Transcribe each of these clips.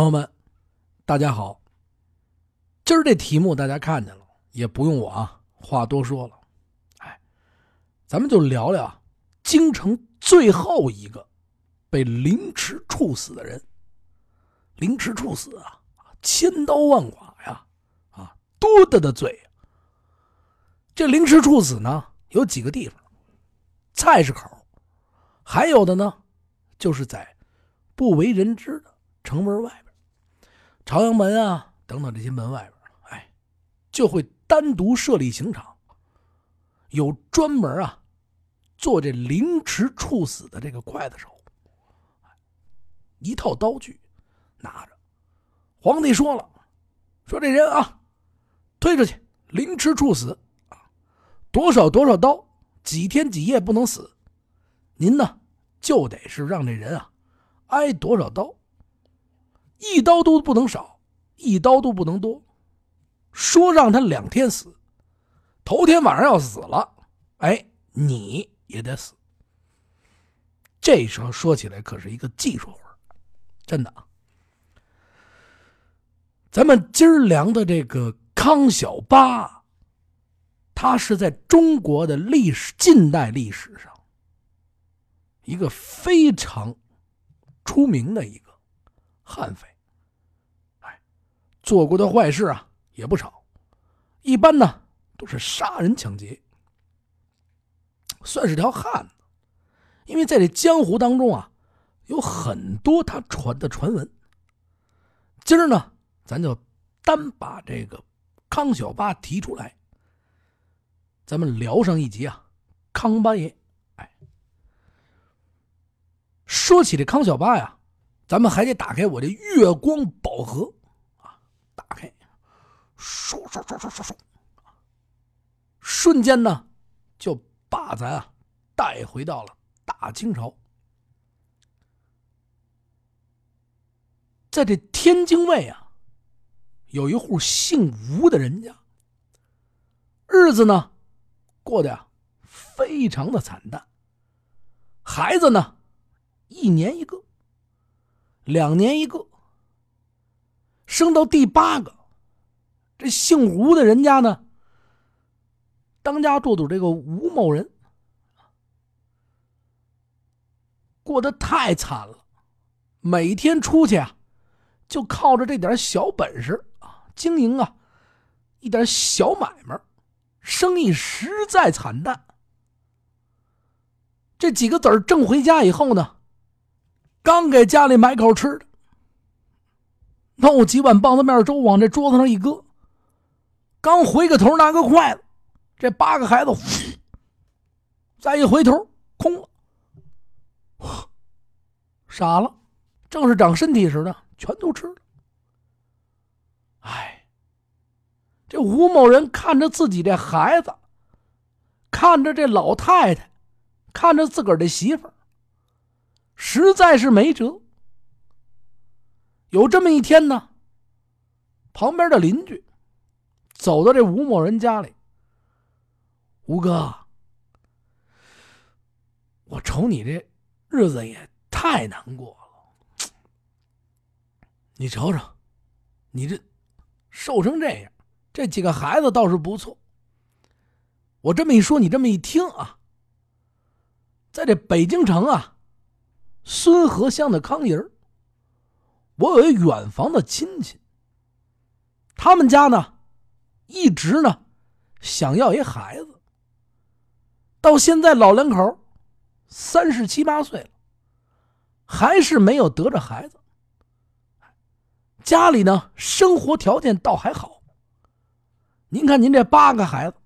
朋友们，大家好。今儿这题目大家看见了，也不用我啊话多说了。哎，咱们就聊聊京城最后一个被凌迟处死的人。凌迟处死啊，千刀万剐呀，啊，多大的罪！这凌迟处死呢，有几个地方：菜市口，还有的呢，就是在不为人知的城门外边，朝阳门啊等等这些门外边，哎，就会单独设立刑场，有专门啊做这凌迟处死的这个刽子手，一套刀具。拿着，皇帝说了，说这人啊，推出去凌迟处死啊，多少多少刀，几天几夜不能死，您呢就得是让这人啊挨多少刀，一刀都不能少，一刀都不能多，说让他两天死，头天晚上要死了，哎，你也得死。这时候说起来可是一个技术活真的啊。咱们今儿聊的这个康小八，他是在中国的历史近代历史上一个非常出名的一个悍匪。做过的坏事啊也不少，一般呢都是杀人抢劫，算是条汉子。因为在这江湖当中啊，有很多他传的传闻。今儿呢。咱就单把这个康小八提出来，咱们聊上一集啊。康八爷，哎，说起这康小八呀，咱们还得打开我这月光宝盒，打开，唰唰唰唰唰唰，瞬间呢就把咱啊带回到了大清朝，在这天津卫啊。有一户姓吴的人家，日子呢过得呀非常的惨淡。孩子呢，一年一个，两年一个，升到第八个，这姓吴的人家呢，当家做主这个吴某人，过得太惨了，每天出去啊，就靠着这点小本事啊。经营啊，一点小买卖，生意实在惨淡。这几个子儿挣回家以后呢，刚给家里买口吃的，弄几碗棒子面粥往这桌子上一搁，刚回个头拿个筷子，这八个孩子再一回头空了，傻了，正是长身体时的，全都吃了。哎，这吴某人看着自己这孩子，看着这老太太，看着自个儿的媳妇儿，实在是没辙。有这么一天呢，旁边的邻居走到这吴某人家里，吴哥，我瞅你这日子也太难过了，你瞅瞅，你这。瘦成这样，这几个孩子倒是不错。我这么一说，你这么一听啊，在这北京城啊，孙河乡的康营我有一远房的亲戚，他们家呢，一直呢想要一孩子，到现在老两口三十七八岁了，还是没有得着孩子。家里呢，生活条件倒还好。您看，您这八个孩子，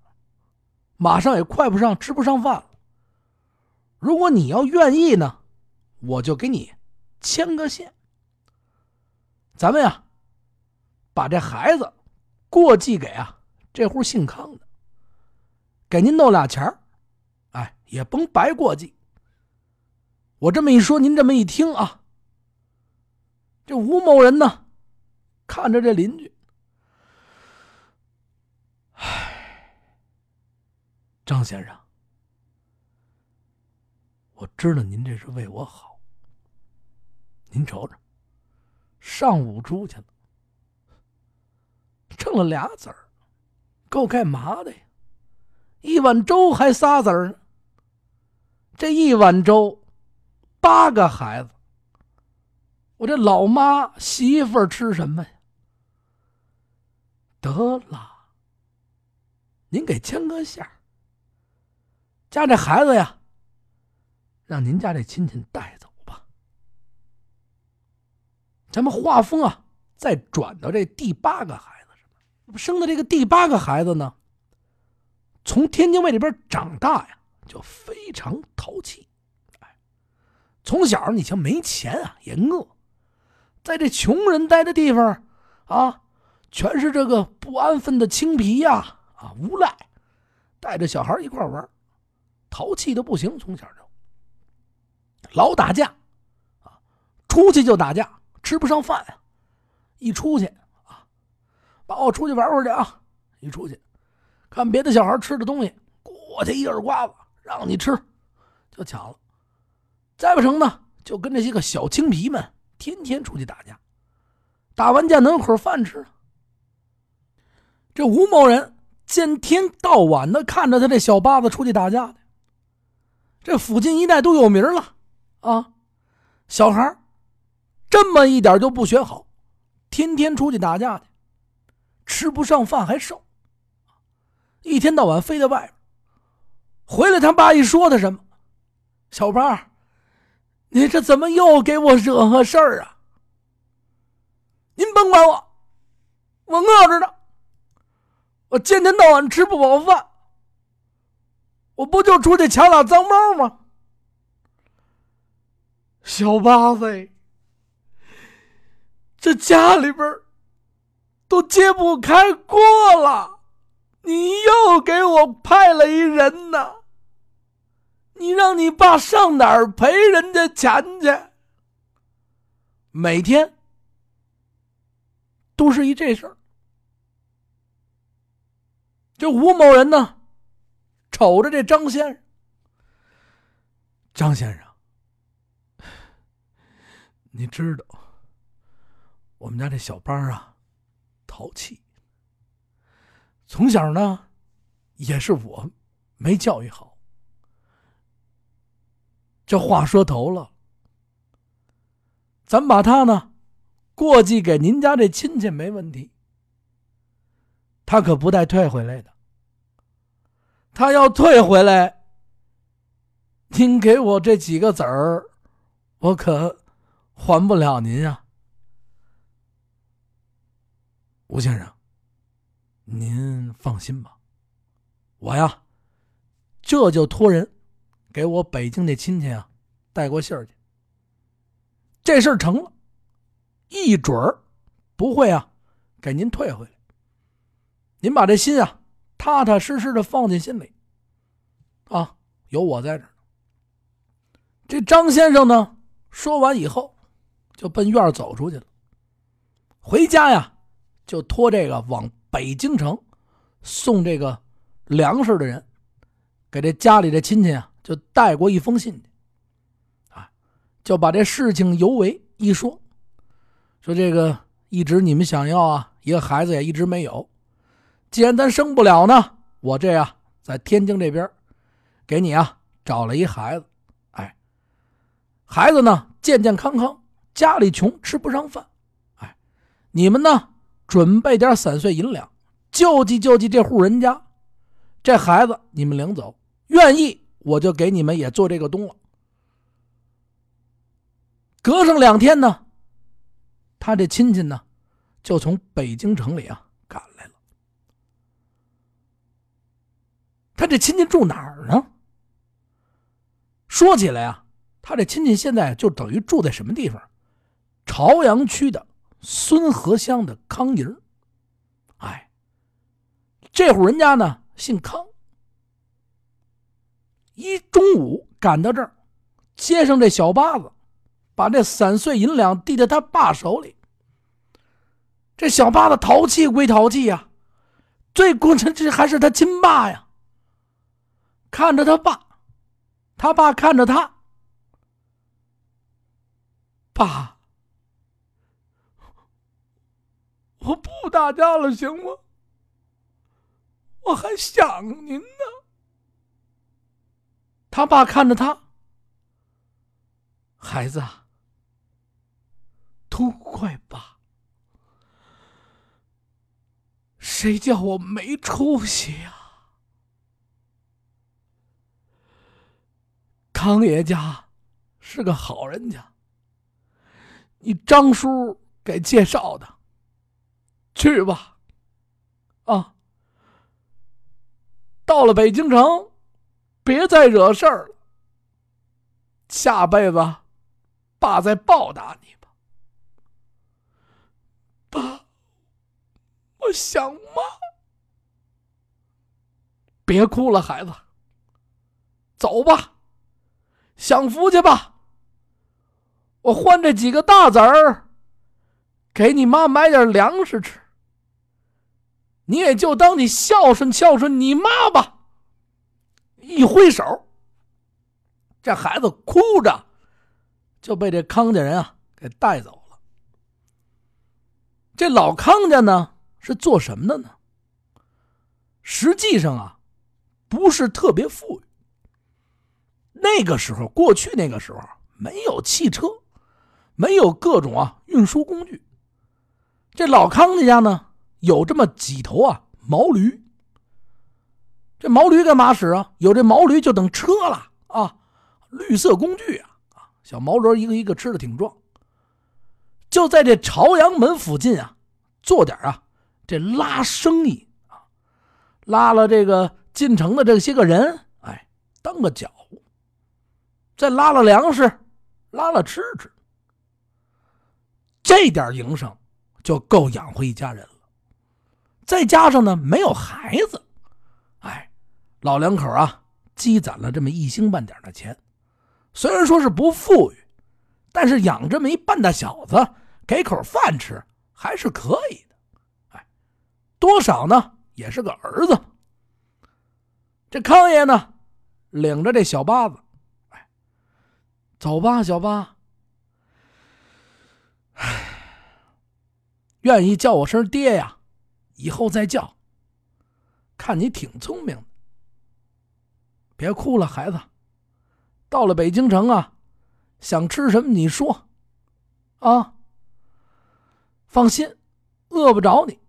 马上也快不上吃不上饭了。如果你要愿意呢，我就给你牵个线。咱们呀，把这孩子过继给啊这户姓康的，给您弄俩钱儿，哎，也甭白过继。我这么一说，您这么一听啊，这吴某人呢？看着这邻居，唉，张先生，我知道您这是为我好。您瞅瞅，上午出去了，挣了俩子儿，够干嘛的呀？一碗粥还仨子儿呢。这一碗粥，八个孩子，我这老妈媳妇儿吃什么呀？得了，您给牵个线家这孩子呀，让您家这亲戚带走。咱们画风啊，再转到这第八个孩子上，生的这个第八个孩子呢，从天津卫里边长大呀，就非常淘气。从小你瞧没钱啊，也饿，在这穷人待的地方啊。全是这个不安分的青皮呀！啊，无赖，带着小孩一块玩，淘气的不行，从小就老打架，啊，出去就打架，吃不上饭呀。一出去啊，把我出去玩会儿去啊！一出去，看别的小孩吃的东西，过去一耳刮子，让你吃，就抢了。再不成呢，就跟这些个小青皮们天天出去打架，打完架能有口饭吃。这吴某人见天到晚的看着他这小八子出去打架的，这附近一带都有名了啊！小孩这么一点就不学好，天天出去打架去，吃不上饭还瘦，一天到晚飞在外边。回来他爸一说他什么，小八，你这怎么又给我惹个事儿啊？您甭管我，我饿着呢。我天天到晚吃不饱饭，我不就出去抢俩脏猫吗？小八子，这家里边都揭不开锅了，你又给我派了一人呢？你让你爸上哪儿赔人家钱去？每天都是一这事儿。这吴某人呢，瞅着这张先生。张先生，你知道，我们家这小班啊，淘气。从小呢，也是我没教育好。这话说头了，咱把他呢，过继给您家这亲戚没问题。他可不带退回来的。他要退回来，您给我这几个子儿，我可还不了您啊，吴先生。您放心吧，我呀，这就托人给我北京那亲戚啊带过信儿去。这事儿成了，一准儿不会啊给您退回来。您把这心啊，踏踏实实的放进心里，啊，有我在这儿。这张先生呢，说完以后，就奔院走出去了。回家呀，就托这个往北京城送这个粮食的人，给这家里的亲戚啊，就带过一封信。啊，就把这事情由为一说，说这个一直你们想要啊，一个孩子也一直没有。既然咱生不了呢，我这呀在天津这边，给你啊找了一孩子，哎，孩子呢健健康康，家里穷吃不上饭，哎，你们呢准备点散碎银两，救济救济这户人家，这孩子你们领走，愿意我就给你们也做这个东了。隔上两天呢，他这亲戚呢就从北京城里啊赶来了。他这亲戚住哪儿呢？说起来啊，他这亲戚现在就等于住在什么地方？朝阳区的孙河乡的康营。哎，这户人家呢姓康。一中午赶到这儿，接上这小八子，把这散碎银两递在他爸手里。这小八子淘气归淘气呀，最关键这还是他亲爸呀。看着他爸，他爸看着他。爸，我不打架了，行吗？我还想您呢。他爸看着他，孩子，都怪爸，谁叫我没出息呀？康爷家是个好人家，你张叔给介绍的。去吧，啊，到了北京城，别再惹事儿了。下辈子，爸再报答你吧。爸，我想妈。别哭了，孩子，走吧，享福去吧。我换这几个大子儿，给你妈买点粮食吃。你也就当你孝顺孝顺你妈吧。一挥手，这孩子哭着就被这康家人啊给带走了。这老康家呢是做什么的呢？实际上啊，不是特别富裕。那个时候，过去那个时候没有汽车，没有各种啊运输工具。这老康家呢？有这么几头啊毛驴，这毛驴干嘛使啊？有这毛驴就等车了啊，绿色工具啊啊，小毛驴一个一个吃的挺壮。就在这朝阳门附近啊，做点啊这拉生意啊，拉了这个进城的这些个人，哎，当个脚，再拉了粮食，拉了吃吃，这点营生就够养活一家人了。再加上呢，没有孩子，哎，老两口啊，积攒了这么一星半点的钱，虽然说是不富裕，但是养这么一半大小子，给口饭吃还是可以的，哎，多少呢，也是个儿子。这康爷呢，领着这小八子，哎，走吧，小八，哎，愿意叫我声爹呀。以后再叫。看你挺聪明的，别哭了，孩子。到了北京城啊，想吃什么你说，啊，放心，饿不着你。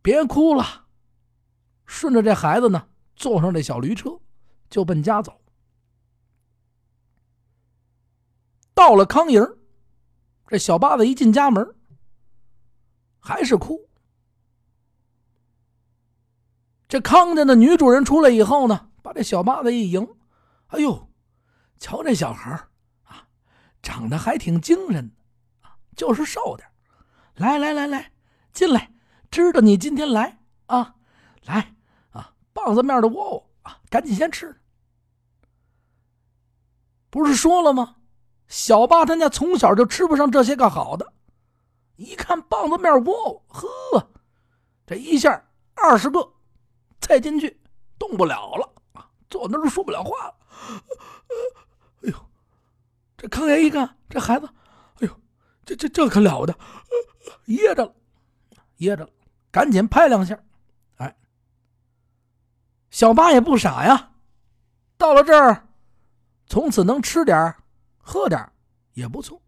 别哭了，顺着这孩子呢，坐上这小驴车，就奔家走。到了康营，这小八子一进家门，还是哭。这康家的女主人出来以后呢，把这小八子一迎，哎呦，瞧这小孩啊，长得还挺精神啊，就是瘦点来来来来，进来，知道你今天来啊，来啊，棒子面的窝窝啊，赶紧先吃。不是说了吗？小八他家从小就吃不上这些个好的，一看棒子面窝窝，呵，这一下二十个。再进去，动不了了！坐那儿说不了话了。哎呦，这康爷一看这孩子，哎呦，这这这可了不得，噎着了，噎着了，赶紧拍两下。哎，小八也不傻呀，到了这儿，从此能吃点喝点也不错。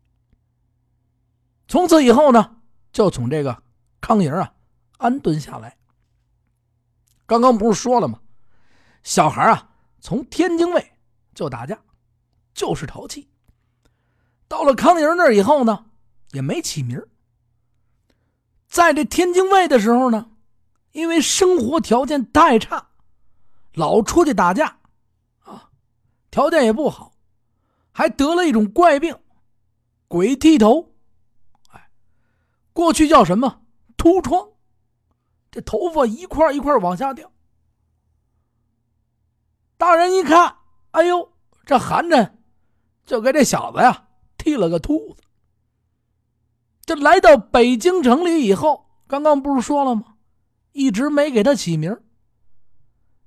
从此以后呢，就从这个康营啊安顿下来。刚刚不是说了吗？小孩啊，从天津卫就打架，就是淘气。到了康营那儿以后呢，也没起名在这天津卫的时候呢，因为生活条件太差，老出去打架，啊，条件也不好，还得了一种怪病——鬼剃头。哎，过去叫什么秃疮。这头发一块一块往下掉，大人一看，哎呦，这寒碜，就给这小子呀剃了个秃子。这来到北京城里以后，刚刚不是说了吗？一直没给他起名。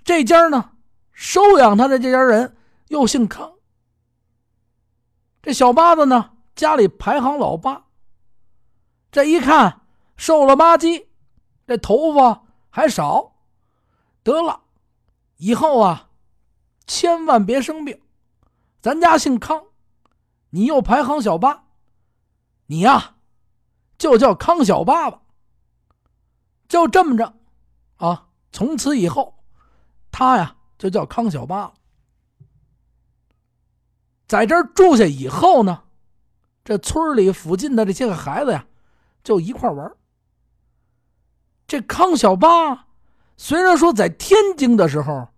这家呢，收养他的这家人又姓康。这小八子呢，家里排行老八。这一看，瘦了吧唧，这头发还少。得了，以后啊，千万别生病。咱家姓康，你又排行小八，你呀，就叫康小八吧。就这么着，啊，从此以后，他呀就叫康小八了。在这儿住下以后呢，这村里附近的这些个孩子呀，就一块玩。这康小八虽然说在天津的时候，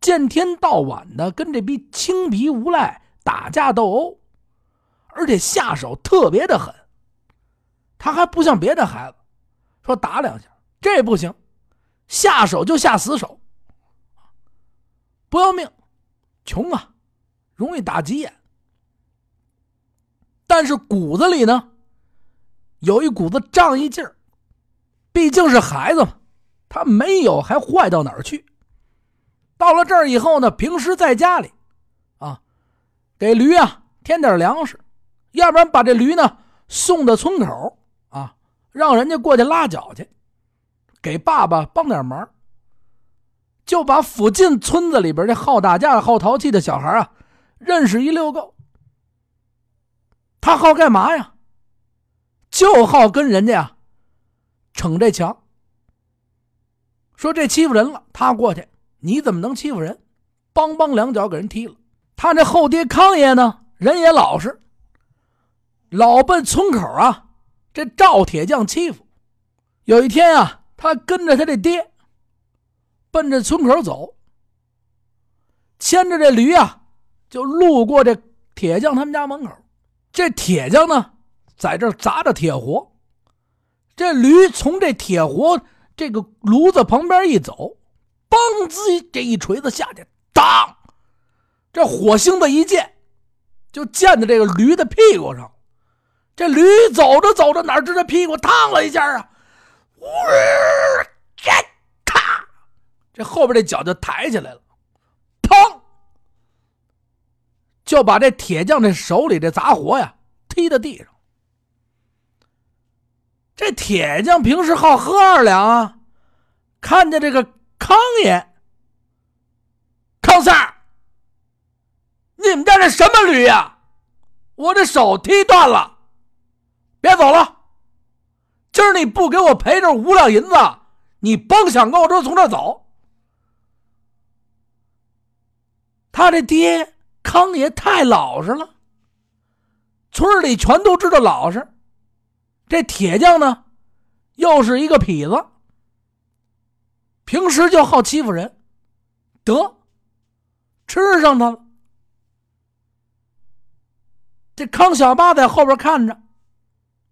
见天到晚的跟这批青皮无赖打架斗殴，而且下手特别的狠。他还不像别的孩子，说打两下，这不行，下手就下死手，不要命，穷啊，容易打急眼。但是骨子里呢，有一股子仗义劲儿。毕竟是孩子嘛，他没有还坏到哪儿去。到了这儿以后呢，平时在家里，啊，给驴啊添点粮食，要不然把这驴呢送到村口啊，让人家过去拉脚去，给爸爸帮点忙。就把附近村子里边这好打架、好淘气的小孩啊，认识一溜够。他好干嘛呀？就好跟人家呀。逞这强，说这欺负人了，他过去，你怎么能欺负人？梆梆两脚给人踢了。他这后爹康爷呢，人也老实，老奔村口啊，这赵铁匠欺负。有一天啊，他跟着他这爹，奔着村口走，牵着这驴啊，就路过这铁匠他们家门口。这铁匠呢，在这砸着铁活。这驴从这铁活这个炉子旁边一走，嘣滋，这一锤子下去，当，这火星子一溅，就溅在这个驴的屁股上。这驴走着走着，哪知这屁股烫了一下啊，呜，这咔，这后边这脚就抬起来了，砰，就把这铁匠这手里这杂活呀踢到地上。这铁匠平时好喝二两啊，看见这个康爷，康三儿，你们家这什么驴呀？我这手踢断了，别走了。今儿你不给我赔这五两银子，你甭想跟我说从这走。他这爹康爷太老实了，村里全都知道老实。这铁匠呢，又是一个痞子，平时就好欺负人，得吃上他了。这康小八在后边看着，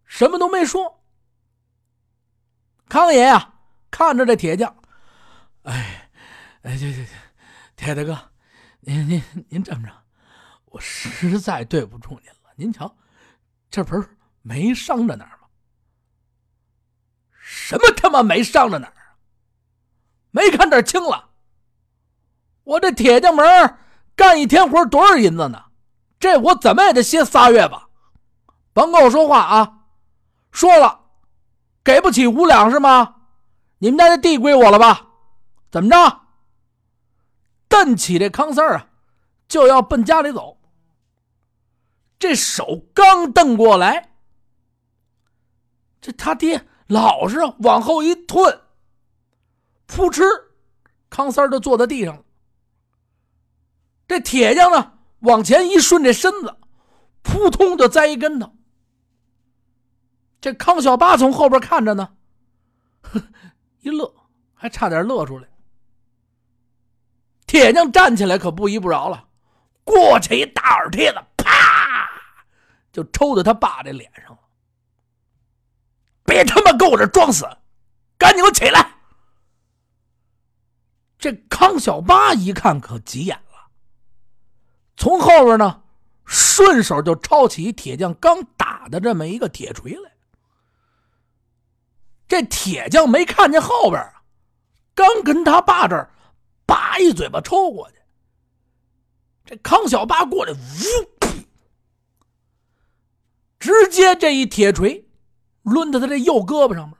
什么都没说。康爷呀，看着这铁匠，哎，哎，这这铁大哥，您您您这么着，我实在对不住您了。您瞧，这不是没伤着哪儿吗？什么他妈没伤着哪儿？没看这轻了。我这铁匠门干一天活多少银子呢？这我怎么也得歇仨月吧？甭跟我说话啊！说了，给不起五两是吗？你们家这地归我了吧？怎么着？瞪起这康三啊，就要奔家里走。这手刚瞪过来，这他爹。老实，往后一退，扑哧，康三儿就坐在地上了。这铁匠呢，往前一顺这身子，扑通就栽一跟头。这康小八从后边看着呢，一乐，还差点乐出来。铁匠站起来可不依不饶了，过去一大耳贴子，啪，就抽在他爸这脸上。别他妈跟我这装死，赶紧给我起来！这康小八一看可急眼了，从后边呢顺手就抄起铁匠刚打的这么一个铁锤来。这铁匠没看见后边啊，刚跟他爸这儿叭一嘴巴抽过去，这康小八过来，呜，直接这一铁锤。抡到他这右胳膊上面，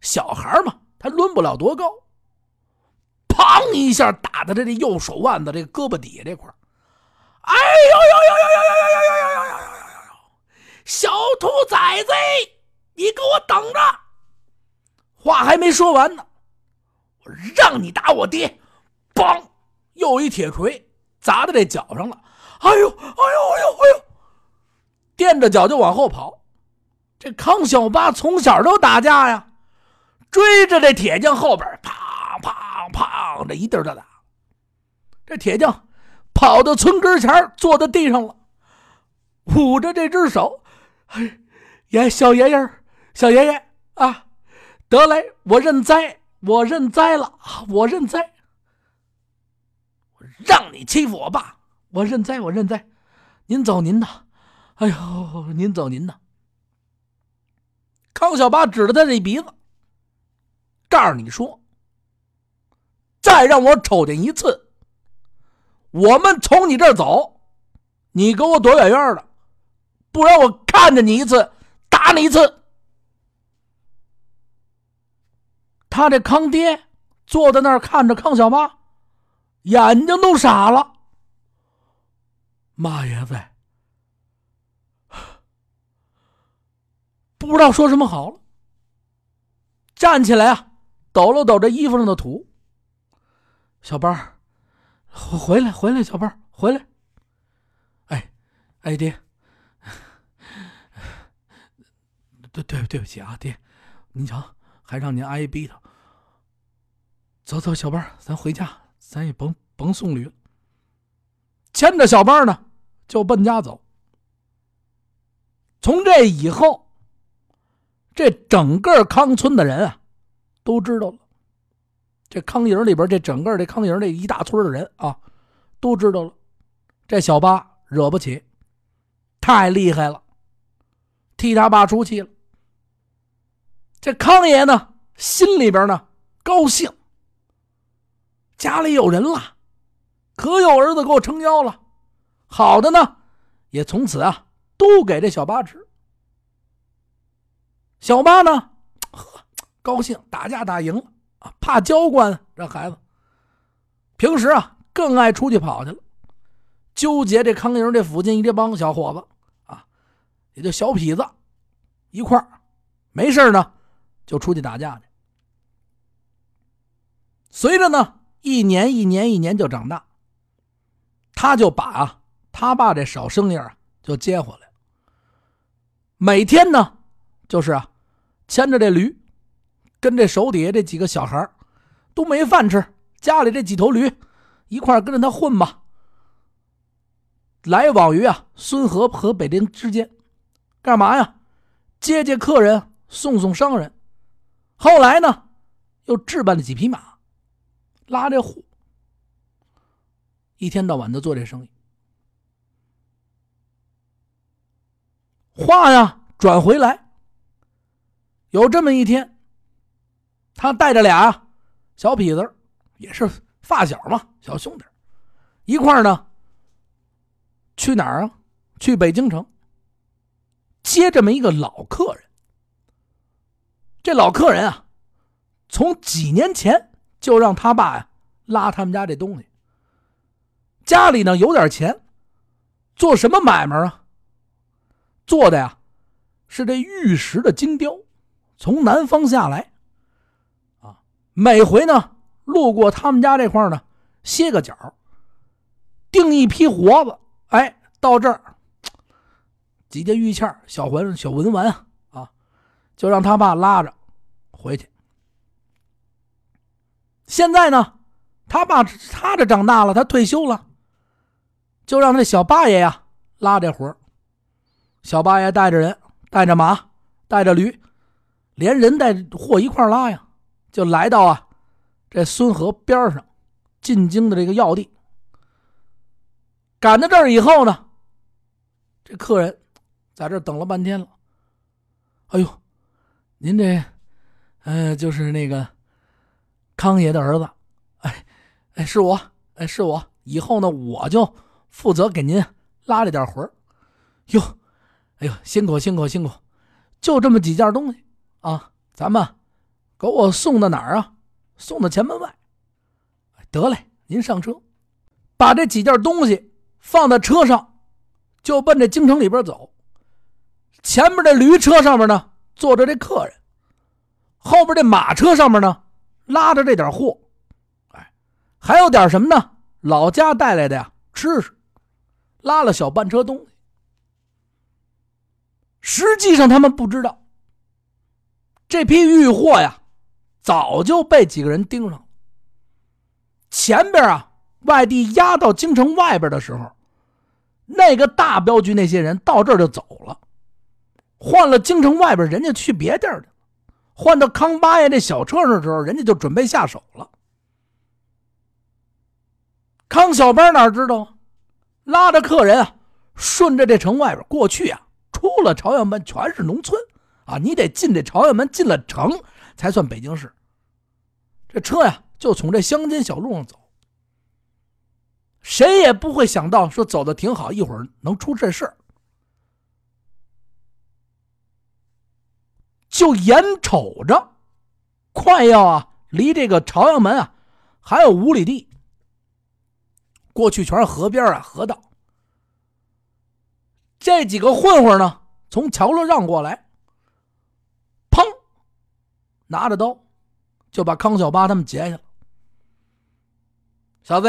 小孩嘛，他抡不了多高。砰一下打在这这右手腕子这胳膊底下这块哎呦呦呦呦呦呦呦呦呦呦呦呦呦呦！小兔崽子，你给我等着！话还没说完呢，我让你打我爹！嘣，又一铁锤砸在这脚上了。哎呦，哎呦，哎呦，哎呦！垫着脚就往后跑。这康小八从小就打架呀，追着这铁匠后边，砰砰砰，这一地儿的打。这铁匠跑到村根前，坐在地上了，捂着这只手，哎，爷小爷爷，小爷爷啊，得嘞，我认栽，我认栽了，我认栽。让你欺负我爸，我认栽，我认栽。您走您的，哎呦，您走您的。康小八指着他这鼻子，告诉你说：“再让我瞅见一次，我们从你这儿走，你给我躲远远的，不然我看见你一次，打你一次。”他这康爹坐在那儿看着康小八。眼睛都傻了，马爷在，不知道说什么好了。站起来啊，抖了抖这衣服上的土。小班回来，回来，小班回来。哎，哎，爹，对对对不起啊，爹，您瞧，还让您挨逼他。走走，小班咱回家。咱也甭甭送驴，牵着小班呢，就奔家走。从这以后，这整个康村的人啊，都知道了。这康营里边，这整个这康营这一大村的人啊，都知道了。这小八惹不起，太厉害了，替他爸出气了。这康爷呢，心里边呢高兴。家里有人了，可有儿子给我撑腰了。好的呢，也从此啊都给这小八吃。小八呢，呵，高兴，打架打赢了啊，怕教官这孩子。平时啊更爱出去跑去了，纠结这康营这附近一帮小伙子啊，也就小痞子一块儿，没事呢就出去打架去。随着呢。一年一年一年就长大，他就把啊他爸这少生意啊就接回来每天呢就是啊牵着这驴，跟这手底下这几个小孩都没饭吃，家里这几头驴一块跟着他混吧，来往于啊孙河和北京之间，干嘛呀？接接客人，送送商人。后来呢，又置办了几匹马。拉这货，一天到晚的做这生意。话呀转回来，有这么一天，他带着俩小痞子，也是发小嘛，小兄弟，一块呢去哪儿啊？去北京城接这么一个老客人。这老客人啊，从几年前。就让他爸呀拉他们家这东西。家里呢有点钱，做什么买卖啊？做的呀是这玉石的金雕，从南方下来。啊，每回呢路过他们家这块呢歇个脚，订一批活子，哎，到这儿几件玉器、小环、小文玩啊，就让他爸拉着回去。现在呢，他爸他这长大了，他退休了，就让这小八爷呀拉这活小八爷带着人，带着马，带着驴，连人带货一块拉呀，就来到啊这孙河边上进京的这个要地。赶到这儿以后呢，这客人在这等了半天了。哎呦，您这，呃，就是那个。康爷的儿子，哎，哎，是我，哎，是我。以后呢，我就负责给您拉这点活哟，哎呦，辛苦辛苦辛苦！就这么几件东西啊，咱们给我送到哪儿啊？送到前门外。得嘞，您上车，把这几件东西放在车上，就奔这京城里边走。前面这驴车上面呢，坐着这客人；后边这马车上面呢，拉着这点货。哎，还有点什么呢？老家带来的呀，吃食，拉了小半车东西。实际上他们不知道，这批玉货呀，早就被几个人盯上了。前边啊，外地押到京城外边的时候，那个大镖局那些人到这儿就走了，换了京城外边，人家去别地儿去了。换到康八爷这小车上的时候，人家就准备下手了。康小班哪知道，拉着客人啊，顺着这城外边过去啊。出了朝阳门全是农村啊！你得进这朝阳门，进了城才算北京市。这车呀，就从这乡间小路上走。谁也不会想到，说走的挺好，一会儿能出这事儿。就眼瞅着，快要啊，离这个朝阳门啊，还有五里地。过去全是河边啊，河道。这几个混混呢，从桥上让过来，拿着刀就把康小八他们截下了。小子，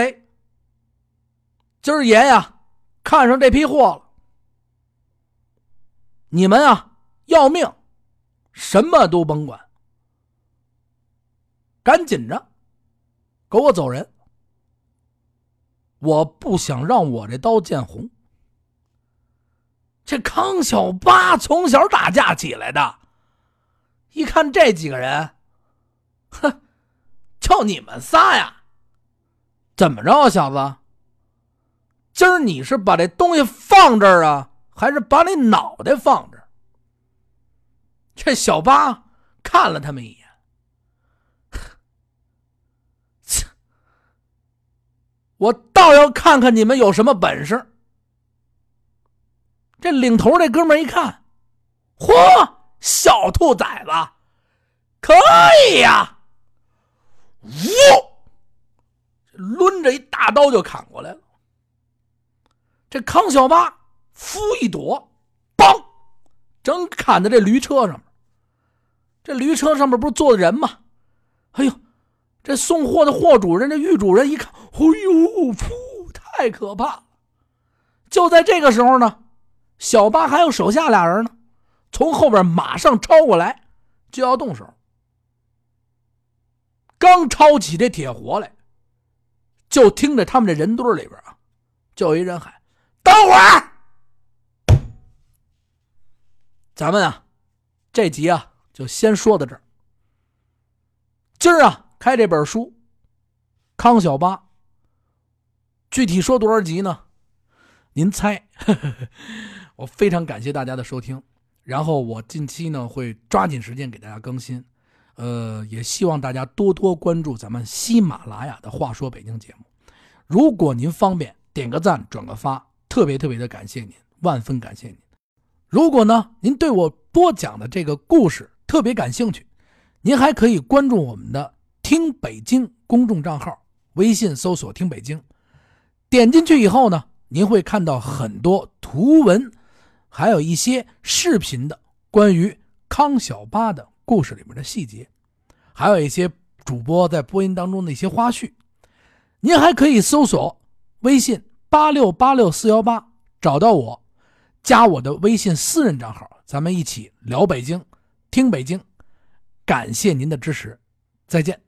今儿爷呀看上这批货了，你们啊要命，什么都甭管，赶紧着给我走人，我不想让我这刀见红。这康小八从小打架起来的，一看这几个人，哼，就你们仨呀？怎么着，小子？今儿你是把这东西放这儿啊，还是把你脑袋放这儿？这小八看了他们一眼，切！我倒要看看你们有什么本事。这领头这哥们一看，嚯，小兔崽子，可以呀！呜，抡着一大刀就砍过来了。这康小八夫一躲，梆，正砍在这驴车上面。这驴车上面不是坐的人吗？哎呦，这送货的货主人，这玉主人一看，哎呦，噗，太可怕了！就在这个时候呢。小八还有手下俩人呢，从后边马上抄过来，就要动手。刚抄起这铁活来，就听着他们这人堆里边啊，就有一人喊：“等会儿！”咱们啊，这集啊就先说到这儿。今儿啊开这本书，康小八。具体说多少集呢？您猜？我非常感谢大家的收听，然后我近期呢会抓紧时间给大家更新，呃，也希望大家多多关注咱们喜马拉雅的《话说北京》节目。如果您方便点个赞、转个发，特别特别的感谢您，万分感谢您。如果呢您对我播讲的这个故事特别感兴趣，您还可以关注我们的“听北京”公众账号，微信搜索“听北京”，点进去以后呢，您会看到很多图文。还有一些视频的关于康小八的故事里面的细节，还有一些主播在播音当中的一些花絮。您还可以搜索微信八六八六四幺八，找到我，加我的微信私人账号，咱们一起聊北京，听北京。感谢您的支持，再见。